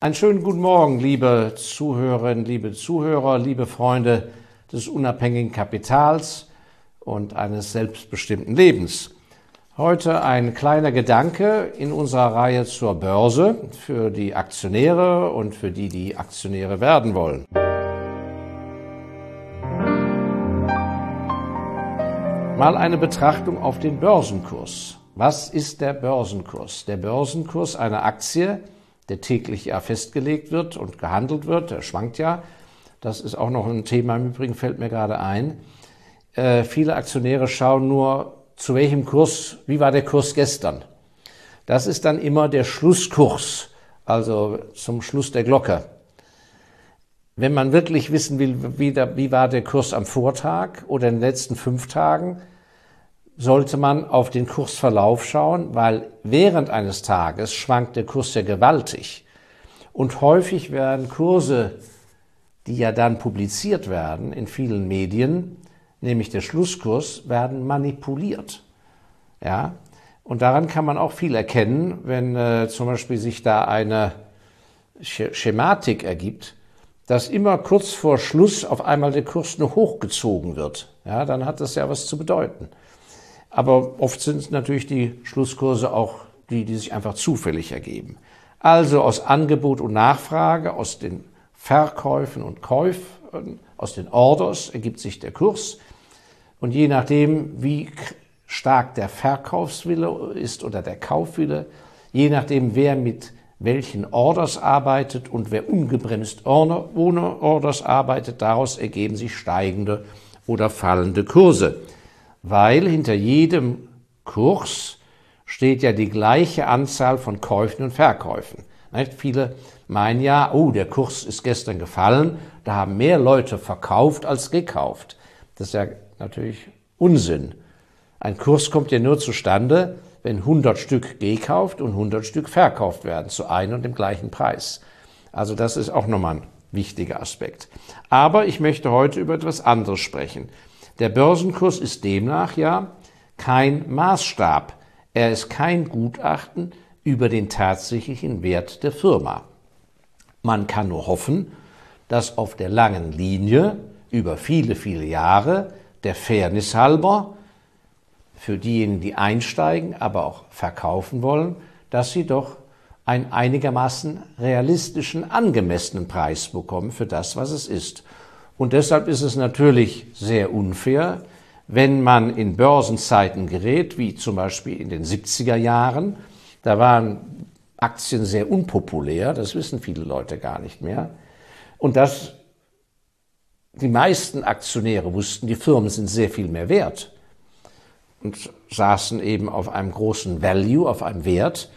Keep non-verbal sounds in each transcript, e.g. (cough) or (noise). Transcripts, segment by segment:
Einen schönen guten Morgen, liebe Zuhörerinnen, liebe Zuhörer, liebe Freunde des unabhängigen Kapitals und eines selbstbestimmten Lebens. Heute ein kleiner Gedanke in unserer Reihe zur Börse für die Aktionäre und für die, die Aktionäre werden wollen. Mal eine Betrachtung auf den Börsenkurs. Was ist der Börsenkurs? Der Börsenkurs einer Aktie der täglich ja festgelegt wird und gehandelt wird. Der schwankt ja. Das ist auch noch ein Thema im Übrigen, fällt mir gerade ein. Äh, viele Aktionäre schauen nur, zu welchem Kurs, wie war der Kurs gestern. Das ist dann immer der Schlusskurs, also zum Schluss der Glocke. Wenn man wirklich wissen will, wie, der, wie war der Kurs am Vortag oder in den letzten fünf Tagen, sollte man auf den Kursverlauf schauen, weil während eines Tages schwankt der Kurs ja gewaltig. Und häufig werden Kurse, die ja dann publiziert werden in vielen Medien, nämlich der Schlusskurs, werden manipuliert. Ja, und daran kann man auch viel erkennen, wenn äh, zum Beispiel sich da eine Schematik ergibt, dass immer kurz vor Schluss auf einmal der Kurs nur hochgezogen wird. Ja, dann hat das ja was zu bedeuten. Aber oft sind es natürlich die Schlusskurse auch die, die sich einfach zufällig ergeben. Also aus Angebot und Nachfrage, aus den Verkäufen und Käufen, aus den Orders ergibt sich der Kurs. Und je nachdem, wie stark der Verkaufswille ist oder der Kaufwille, je nachdem, wer mit welchen Orders arbeitet und wer ungebremst ohne Orders arbeitet, daraus ergeben sich steigende oder fallende Kurse weil hinter jedem Kurs steht ja die gleiche Anzahl von Käufen und Verkäufen. Nicht? Viele meinen ja, oh, der Kurs ist gestern gefallen, da haben mehr Leute verkauft als gekauft. Das ist ja natürlich Unsinn. Ein Kurs kommt ja nur zustande, wenn 100 Stück gekauft und 100 Stück verkauft werden zu einem und dem gleichen Preis. Also das ist auch nochmal ein wichtiger Aspekt. Aber ich möchte heute über etwas anderes sprechen. Der Börsenkurs ist demnach ja kein Maßstab. Er ist kein Gutachten über den tatsächlichen Wert der Firma. Man kann nur hoffen, dass auf der langen Linie über viele, viele Jahre der Fairness halber für diejenigen, die einsteigen, aber auch verkaufen wollen, dass sie doch einen einigermaßen realistischen, angemessenen Preis bekommen für das, was es ist. Und deshalb ist es natürlich sehr unfair, wenn man in Börsenzeiten gerät, wie zum Beispiel in den 70er Jahren, da waren Aktien sehr unpopulär, das wissen viele Leute gar nicht mehr. Und dass die meisten Aktionäre wussten, die Firmen sind sehr viel mehr wert und saßen eben auf einem großen Value, auf einem Wert.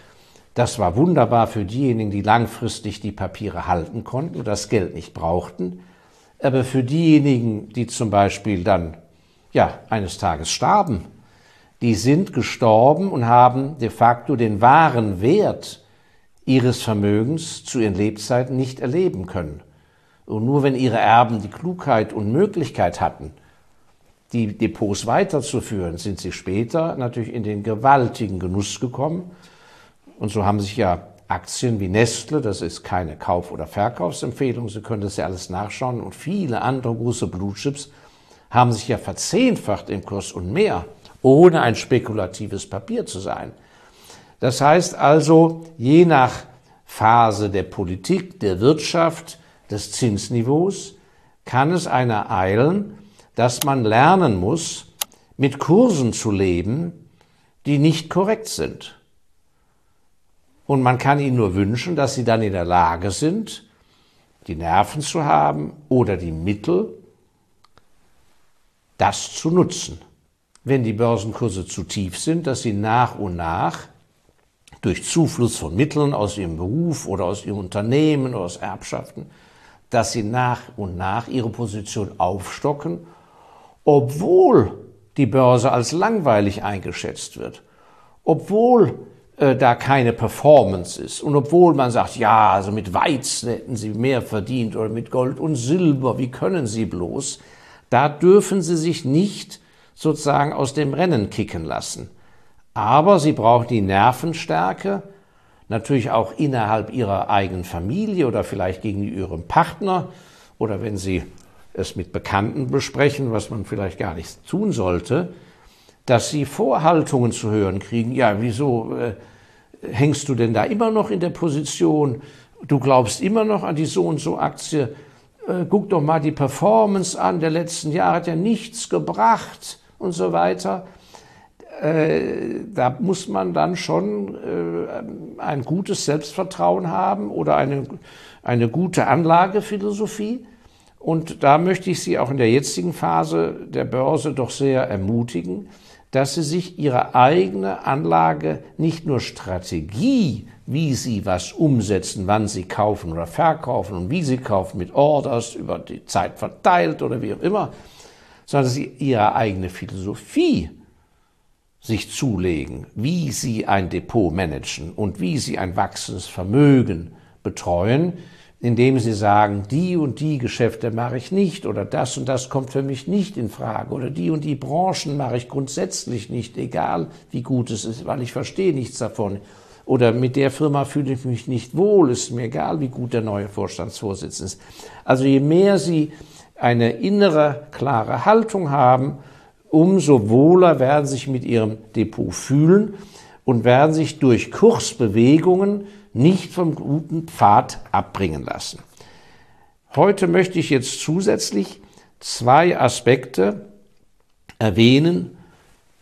Das war wunderbar für diejenigen, die langfristig die Papiere halten konnten und das Geld nicht brauchten. Aber für diejenigen, die zum Beispiel dann ja eines Tages starben, die sind gestorben und haben de facto den wahren Wert ihres Vermögens zu ihren Lebzeiten nicht erleben können. Und nur wenn ihre Erben die Klugheit und Möglichkeit hatten, die Depots weiterzuführen, sind sie später natürlich in den gewaltigen Genuss gekommen. Und so haben sich ja Aktien wie Nestle, das ist keine Kauf- oder Verkaufsempfehlung, Sie können das ja alles nachschauen, und viele andere große Blue Chips haben sich ja verzehnfacht im Kurs und mehr, ohne ein spekulatives Papier zu sein. Das heißt also, je nach Phase der Politik, der Wirtschaft, des Zinsniveaus, kann es einer eilen, dass man lernen muss, mit Kursen zu leben, die nicht korrekt sind. Und man kann ihnen nur wünschen, dass sie dann in der Lage sind, die Nerven zu haben oder die Mittel, das zu nutzen. Wenn die Börsenkurse zu tief sind, dass sie nach und nach durch Zufluss von Mitteln aus ihrem Beruf oder aus ihrem Unternehmen oder aus Erbschaften, dass sie nach und nach ihre Position aufstocken, obwohl die Börse als langweilig eingeschätzt wird, obwohl äh, da keine Performance ist. Und obwohl man sagt, ja, also mit Weizen hätten sie mehr verdient oder mit Gold und Silber, wie können sie bloß? Da dürfen sie sich nicht sozusagen aus dem Rennen kicken lassen. Aber sie brauchen die Nervenstärke, natürlich auch innerhalb ihrer eigenen Familie oder vielleicht gegenüber ihrem Partner oder wenn sie es mit Bekannten besprechen, was man vielleicht gar nicht tun sollte, dass sie Vorhaltungen zu hören kriegen. Ja, wieso äh, hängst du denn da immer noch in der Position? Du glaubst immer noch an die so und so Aktie. Äh, guck doch mal die Performance an. Der letzten Jahre hat ja nichts gebracht und so weiter. Äh, da muss man dann schon äh, ein gutes Selbstvertrauen haben oder eine, eine gute Anlagephilosophie. Und da möchte ich Sie auch in der jetzigen Phase der Börse doch sehr ermutigen, dass Sie sich Ihre eigene Anlage nicht nur Strategie, wie Sie was umsetzen, wann Sie kaufen oder verkaufen und wie Sie kaufen mit Orders über die Zeit verteilt oder wie auch immer, sondern dass Sie Ihre eigene Philosophie sich zulegen, wie sie ein Depot managen und wie sie ein wachsendes Vermögen betreuen, indem sie sagen, die und die Geschäfte mache ich nicht oder das und das kommt für mich nicht in Frage oder die und die Branchen mache ich grundsätzlich nicht, egal wie gut es ist, weil ich verstehe nichts davon. Oder mit der Firma fühle ich mich nicht wohl, ist mir egal, wie gut der neue Vorstandsvorsitzende ist. Also je mehr Sie eine innere, klare Haltung haben, umso wohler werden sich mit ihrem Depot fühlen und werden sich durch Kursbewegungen nicht vom guten Pfad abbringen lassen. Heute möchte ich jetzt zusätzlich zwei Aspekte erwähnen.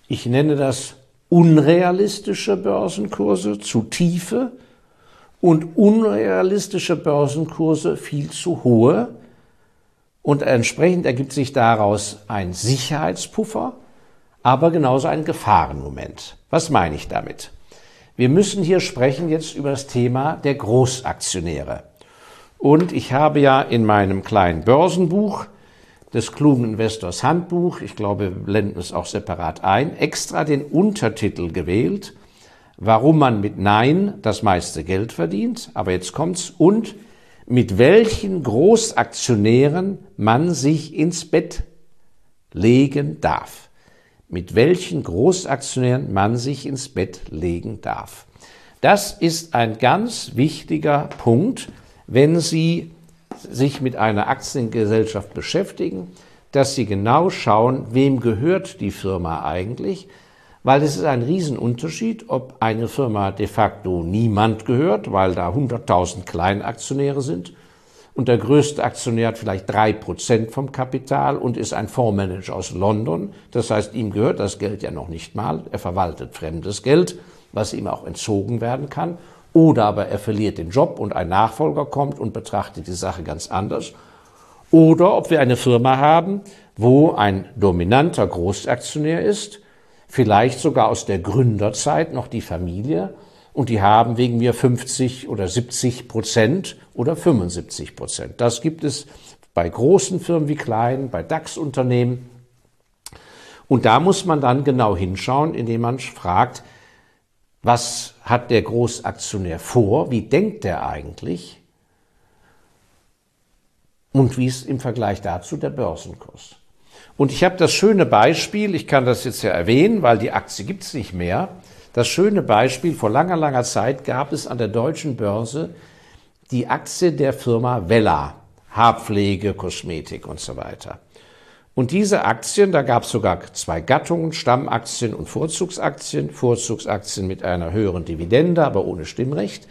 Ich nenne das unrealistische Börsenkurse zu tiefe und unrealistische Börsenkurse viel zu hohe und entsprechend ergibt sich daraus ein Sicherheitspuffer, aber genauso ein Gefahrenmoment. Was meine ich damit? Wir müssen hier sprechen jetzt über das Thema der Großaktionäre. Und ich habe ja in meinem kleinen Börsenbuch des klugen Investors Handbuch, ich glaube, wir blenden es auch separat ein, extra den Untertitel gewählt, warum man mit Nein das meiste Geld verdient. Aber jetzt kommt's und mit welchen Großaktionären man sich ins Bett legen darf. Mit welchen Großaktionären man sich ins Bett legen darf. Das ist ein ganz wichtiger Punkt, wenn Sie sich mit einer Aktiengesellschaft beschäftigen, dass Sie genau schauen, wem gehört die Firma eigentlich, weil es ist ein Riesenunterschied, ob eine Firma de facto niemand gehört, weil da 100.000 Kleinaktionäre sind und der größte Aktionär hat vielleicht drei Prozent vom Kapital und ist ein Fondsmanager aus London. Das heißt, ihm gehört das Geld ja noch nicht mal. Er verwaltet fremdes Geld, was ihm auch entzogen werden kann. Oder aber er verliert den Job und ein Nachfolger kommt und betrachtet die Sache ganz anders. Oder ob wir eine Firma haben, wo ein dominanter Großaktionär ist, vielleicht sogar aus der Gründerzeit noch die Familie und die haben wegen mir 50 oder 70 Prozent oder 75 Prozent. Das gibt es bei großen Firmen wie kleinen, bei DAX-Unternehmen. Und da muss man dann genau hinschauen, indem man fragt, was hat der Großaktionär vor? Wie denkt er eigentlich? Und wie ist im Vergleich dazu der Börsenkurs? Und ich habe das schöne Beispiel, ich kann das jetzt ja erwähnen, weil die Aktie gibt es nicht mehr. Das schöne Beispiel, vor langer, langer Zeit gab es an der deutschen Börse die Aktie der Firma Vella, Haarpflege, Kosmetik und so weiter. Und diese Aktien, da gab es sogar zwei Gattungen, Stammaktien und Vorzugsaktien, Vorzugsaktien mit einer höheren Dividende, aber ohne Stimmrecht.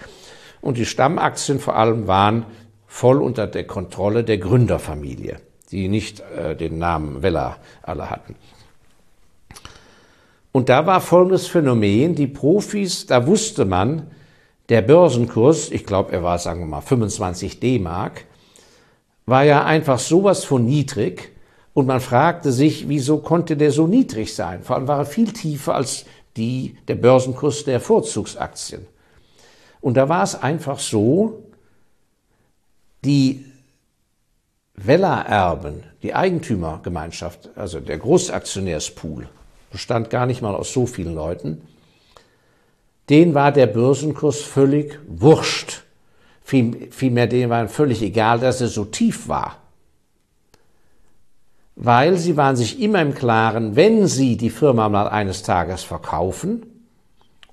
Und die Stammaktien vor allem waren voll unter der Kontrolle der Gründerfamilie die nicht äh, den Namen Weller alle hatten. Und da war folgendes Phänomen, die Profis, da wusste man, der Börsenkurs, ich glaube, er war, sagen wir mal, 25 D-Mark, war ja einfach sowas von niedrig und man fragte sich, wieso konnte der so niedrig sein? Vor allem war er viel tiefer als die, der Börsenkurs der Vorzugsaktien. Und da war es einfach so, die Weller-Erben, die Eigentümergemeinschaft, also der Großaktionärspool, bestand gar nicht mal aus so vielen Leuten, den war der Börsenkurs völlig wurscht. Vielmehr denen war völlig egal, dass er so tief war. Weil sie waren sich immer im Klaren, wenn sie die Firma mal eines Tages verkaufen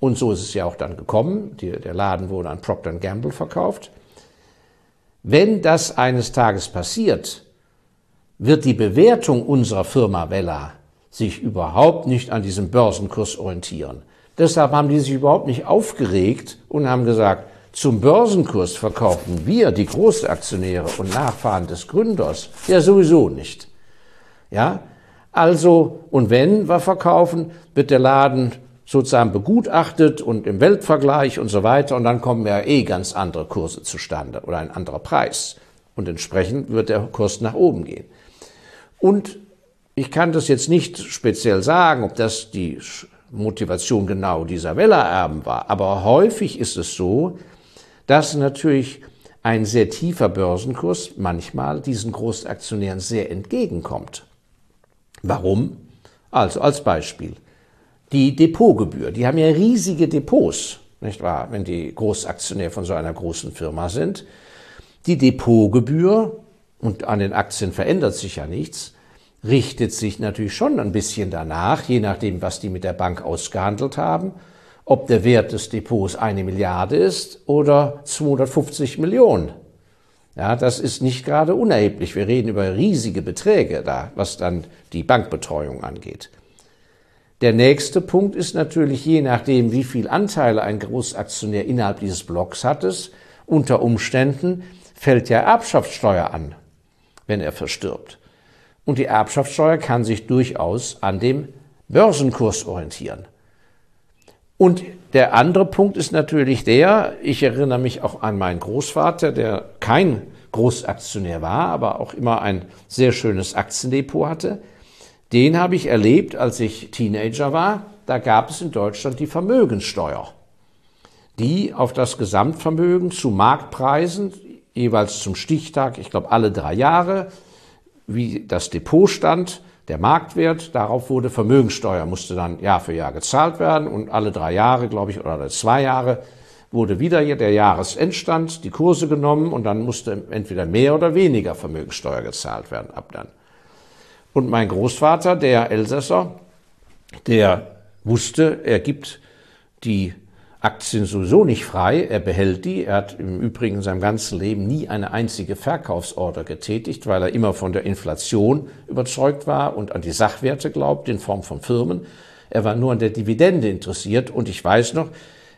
Und so ist es ja auch dann gekommen. Die, der Laden wurde an Procter Gamble verkauft. Wenn das eines Tages passiert, wird die Bewertung unserer Firma Vella sich überhaupt nicht an diesem Börsenkurs orientieren. Deshalb haben die sich überhaupt nicht aufgeregt und haben gesagt, zum Börsenkurs verkaufen wir, die Großaktionäre und Nachfahren des Gründers, ja sowieso nicht. Ja, also, und wenn wir verkaufen, wird der Laden sozusagen begutachtet und im Weltvergleich und so weiter und dann kommen ja eh ganz andere Kurse zustande oder ein anderer Preis. Und entsprechend wird der Kurs nach oben gehen. Und ich kann das jetzt nicht speziell sagen, ob das die Motivation genau dieser Wellererben war, aber häufig ist es so, dass natürlich ein sehr tiefer Börsenkurs manchmal diesen Großaktionären sehr entgegenkommt. Warum? Also als Beispiel. Die Depotgebühr. Die haben ja riesige Depots, nicht wahr, wenn die Großaktionär von so einer großen Firma sind. Die Depotgebühr, und an den Aktien verändert sich ja nichts, richtet sich natürlich schon ein bisschen danach, je nachdem, was die mit der Bank ausgehandelt haben, ob der Wert des Depots eine Milliarde ist oder 250 Millionen. Ja, das ist nicht gerade unerheblich. Wir reden über riesige Beträge da, was dann die Bankbetreuung angeht. Der nächste Punkt ist natürlich, je nachdem, wie viel Anteile ein Großaktionär innerhalb dieses Blocks hat, unter Umständen fällt ja Erbschaftssteuer an, wenn er verstirbt. Und die Erbschaftssteuer kann sich durchaus an dem Börsenkurs orientieren. Und der andere Punkt ist natürlich der, ich erinnere mich auch an meinen Großvater, der kein Großaktionär war, aber auch immer ein sehr schönes Aktiendepot hatte. Den habe ich erlebt, als ich Teenager war. Da gab es in Deutschland die Vermögenssteuer, die auf das Gesamtvermögen zu Marktpreisen, jeweils zum Stichtag, ich glaube alle drei Jahre, wie das Depot stand, der Marktwert, darauf wurde Vermögensteuer, musste dann Jahr für Jahr gezahlt werden und alle drei Jahre, glaube ich, oder alle zwei Jahre wurde wieder der Jahresendstand, die Kurse genommen und dann musste entweder mehr oder weniger Vermögensteuer gezahlt werden ab dann. Und mein Großvater, der Elsässer, der wusste, er gibt die Aktien sowieso nicht frei, er behält die. Er hat im Übrigen in seinem ganzen Leben nie eine einzige Verkaufsorder getätigt, weil er immer von der Inflation überzeugt war und an die Sachwerte glaubt in Form von Firmen. Er war nur an der Dividende interessiert und ich weiß noch,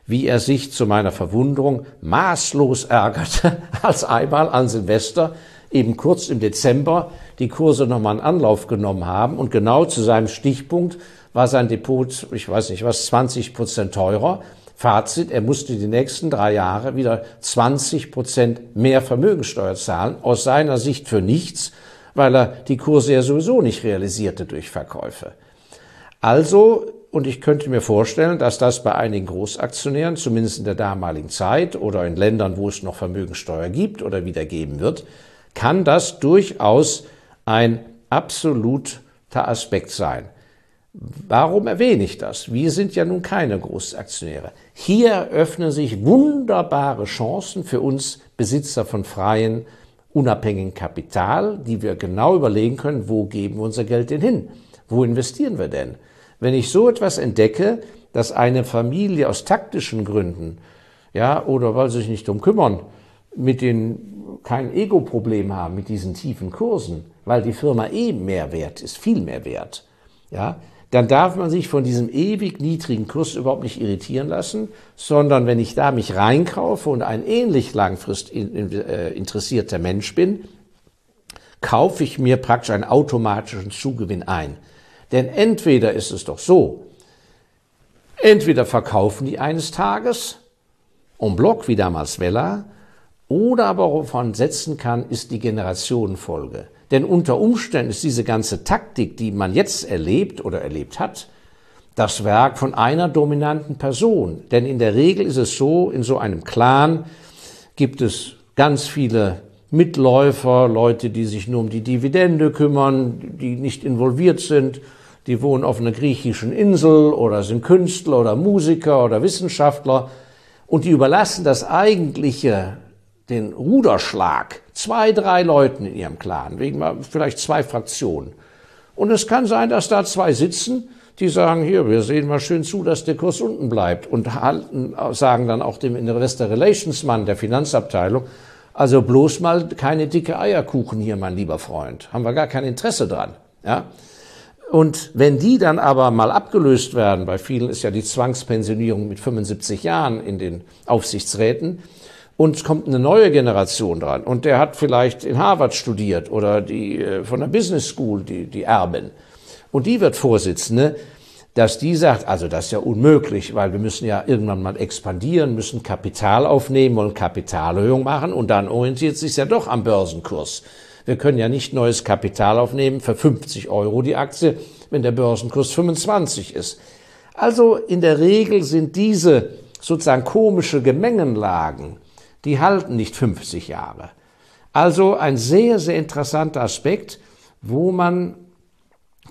wie er sich zu meiner Verwunderung maßlos ärgerte, (laughs) als einmal an Silvester eben kurz im Dezember die Kurse nochmal einen Anlauf genommen haben und genau zu seinem Stichpunkt war sein Depot, ich weiß nicht was, 20 Prozent teurer Fazit, er musste die nächsten drei Jahre wieder 20 Prozent mehr Vermögensteuer zahlen, aus seiner Sicht für nichts, weil er die Kurse ja sowieso nicht realisierte durch Verkäufe. Also, und ich könnte mir vorstellen, dass das bei einigen Großaktionären, zumindest in der damaligen Zeit oder in Ländern, wo es noch Vermögensteuer gibt oder wieder geben wird, kann das durchaus ein absoluter Aspekt sein. Warum erwähne ich das? Wir sind ja nun keine Großaktionäre. Hier öffnen sich wunderbare Chancen für uns Besitzer von freien, unabhängigen Kapital, die wir genau überlegen können, wo geben wir unser Geld denn hin? Wo investieren wir denn? Wenn ich so etwas entdecke, dass eine Familie aus taktischen Gründen, ja, oder weil sie sich nicht drum kümmern, mit den kein Ego-Problem haben mit diesen tiefen Kursen, weil die Firma eh mehr wert ist, viel mehr wert, ja, dann darf man sich von diesem ewig niedrigen Kurs überhaupt nicht irritieren lassen, sondern wenn ich da mich reinkaufe und ein ähnlich langfristig äh, interessierter Mensch bin, kaufe ich mir praktisch einen automatischen Zugewinn ein. Denn entweder ist es doch so, entweder verkaufen die eines Tages, en bloc wie damals Vella, oder aber wovon setzen kann, ist die Generationenfolge. Denn unter Umständen ist diese ganze Taktik, die man jetzt erlebt oder erlebt hat, das Werk von einer dominanten Person. Denn in der Regel ist es so, in so einem Clan gibt es ganz viele Mitläufer, Leute, die sich nur um die Dividende kümmern, die nicht involviert sind, die wohnen auf einer griechischen Insel oder sind Künstler oder Musiker oder Wissenschaftler und die überlassen das eigentliche den Ruderschlag zwei, drei Leuten in ihrem Clan, wegen vielleicht zwei Fraktionen. Und es kann sein, dass da zwei sitzen, die sagen hier, wir sehen mal schön zu, dass der Kurs unten bleibt und halten, sagen dann auch dem Investor Relations Mann der Finanzabteilung, also bloß mal keine dicke Eierkuchen hier, mein lieber Freund. Haben wir gar kein Interesse dran. Ja? Und wenn die dann aber mal abgelöst werden, bei vielen ist ja die Zwangspensionierung mit 75 Jahren in den Aufsichtsräten, und es kommt eine neue Generation dran und der hat vielleicht in Harvard studiert oder die äh, von der Business School, die, die Erbin. Und die wird Vorsitzende, dass die sagt, also das ist ja unmöglich, weil wir müssen ja irgendwann mal expandieren, müssen Kapital aufnehmen, wollen Kapitalerhöhung machen und dann orientiert sich ja doch am Börsenkurs. Wir können ja nicht neues Kapital aufnehmen für 50 Euro die Aktie, wenn der Börsenkurs 25 ist. Also in der Regel sind diese sozusagen komische Gemengenlagen, die halten nicht 50 Jahre. Also ein sehr, sehr interessanter Aspekt, wo man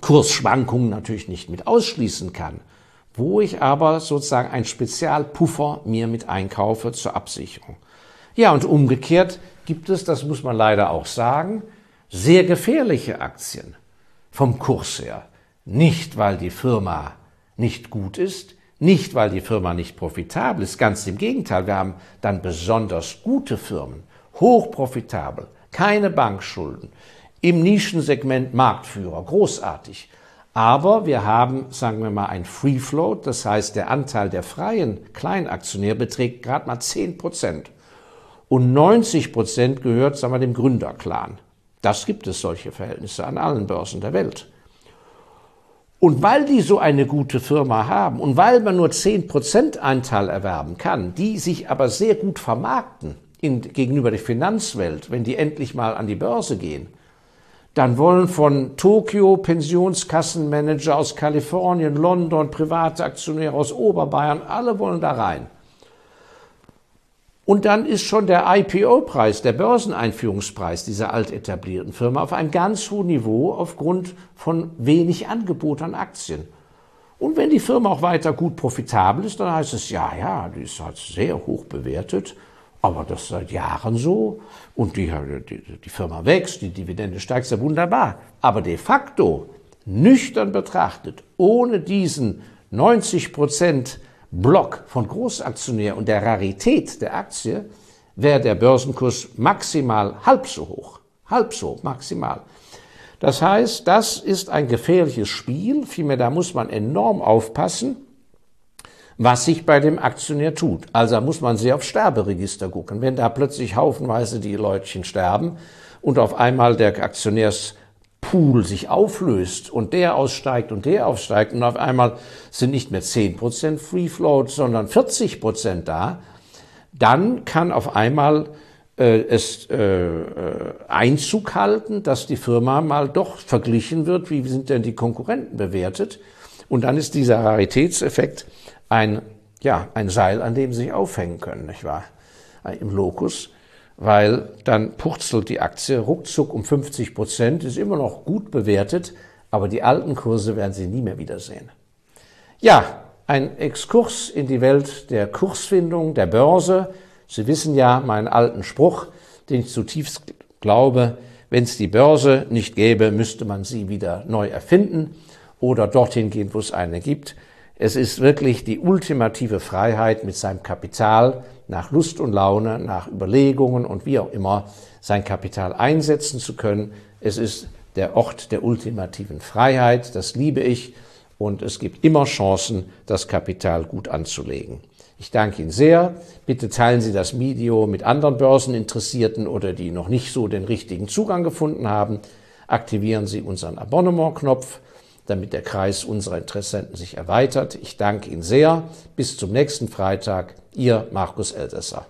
Kursschwankungen natürlich nicht mit ausschließen kann, wo ich aber sozusagen ein Spezialpuffer mir mit einkaufe zur Absicherung. Ja, und umgekehrt gibt es, das muss man leider auch sagen, sehr gefährliche Aktien vom Kurs her. Nicht, weil die Firma nicht gut ist, nicht, weil die Firma nicht profitabel ist, ganz im Gegenteil, wir haben dann besonders gute Firmen, hochprofitabel, keine Bankschulden, im Nischensegment Marktführer, großartig. Aber wir haben, sagen wir mal, ein Free Float, das heißt, der Anteil der freien Kleinaktionäre beträgt gerade mal 10 Prozent. Und 90 Prozent gehört, sagen wir, dem Gründerclan. Das gibt es solche Verhältnisse an allen Börsen der Welt. Und weil die so eine gute Firma haben und weil man nur 10 Prozent Anteil erwerben kann, die sich aber sehr gut vermarkten in, gegenüber der Finanzwelt, wenn die endlich mal an die Börse gehen, dann wollen von Tokio Pensionskassenmanager aus Kalifornien, London, private Aktionäre aus Oberbayern, alle wollen da rein. Und dann ist schon der IPO-Preis, der Börseneinführungspreis dieser altetablierten Firma auf einem ganz hohen Niveau aufgrund von wenig Angebot an Aktien. Und wenn die Firma auch weiter gut profitabel ist, dann heißt es, ja, ja, die ist halt sehr hoch bewertet aber das ist seit Jahren so und die, die, die Firma wächst, die Dividende steigt, ja wunderbar. Aber de facto, nüchtern betrachtet, ohne diesen 90 Prozent Block von Großaktionär und der Rarität der Aktie, wäre der Börsenkurs maximal halb so hoch. Halb so, maximal. Das heißt, das ist ein gefährliches Spiel. Vielmehr, da muss man enorm aufpassen was sich bei dem Aktionär tut. Also muss man sehr auf Sterberegister gucken. Wenn da plötzlich haufenweise die Leutchen sterben und auf einmal der Aktionärspool sich auflöst und der aussteigt und der aufsteigt und auf einmal sind nicht mehr 10% Free Float, sondern 40% da, dann kann auf einmal äh, es äh, äh, Einzug halten, dass die Firma mal doch verglichen wird, wie sind denn die Konkurrenten bewertet. Und dann ist dieser Raritätseffekt ein, ja, ein Seil, an dem sie sich aufhängen können, nicht wahr? Im Lokus, weil dann purzelt die Aktie ruckzuck um 50 Prozent, ist immer noch gut bewertet, aber die alten Kurse werden Sie nie mehr wiedersehen. Ja, ein Exkurs in die Welt der Kursfindung, der Börse. Sie wissen ja meinen alten Spruch, den ich zutiefst glaube, wenn es die Börse nicht gäbe, müsste man sie wieder neu erfinden oder dorthin gehen, wo es eine gibt. Es ist wirklich die ultimative Freiheit, mit seinem Kapital nach Lust und Laune, nach Überlegungen und wie auch immer sein Kapital einsetzen zu können. Es ist der Ort der ultimativen Freiheit, das liebe ich und es gibt immer Chancen, das Kapital gut anzulegen. Ich danke Ihnen sehr. Bitte teilen Sie das Video mit anderen Börseninteressierten oder die noch nicht so den richtigen Zugang gefunden haben. Aktivieren Sie unseren Abonnement-Knopf damit der Kreis unserer Interessenten sich erweitert. Ich danke Ihnen sehr. Bis zum nächsten Freitag. Ihr Markus Elsässer.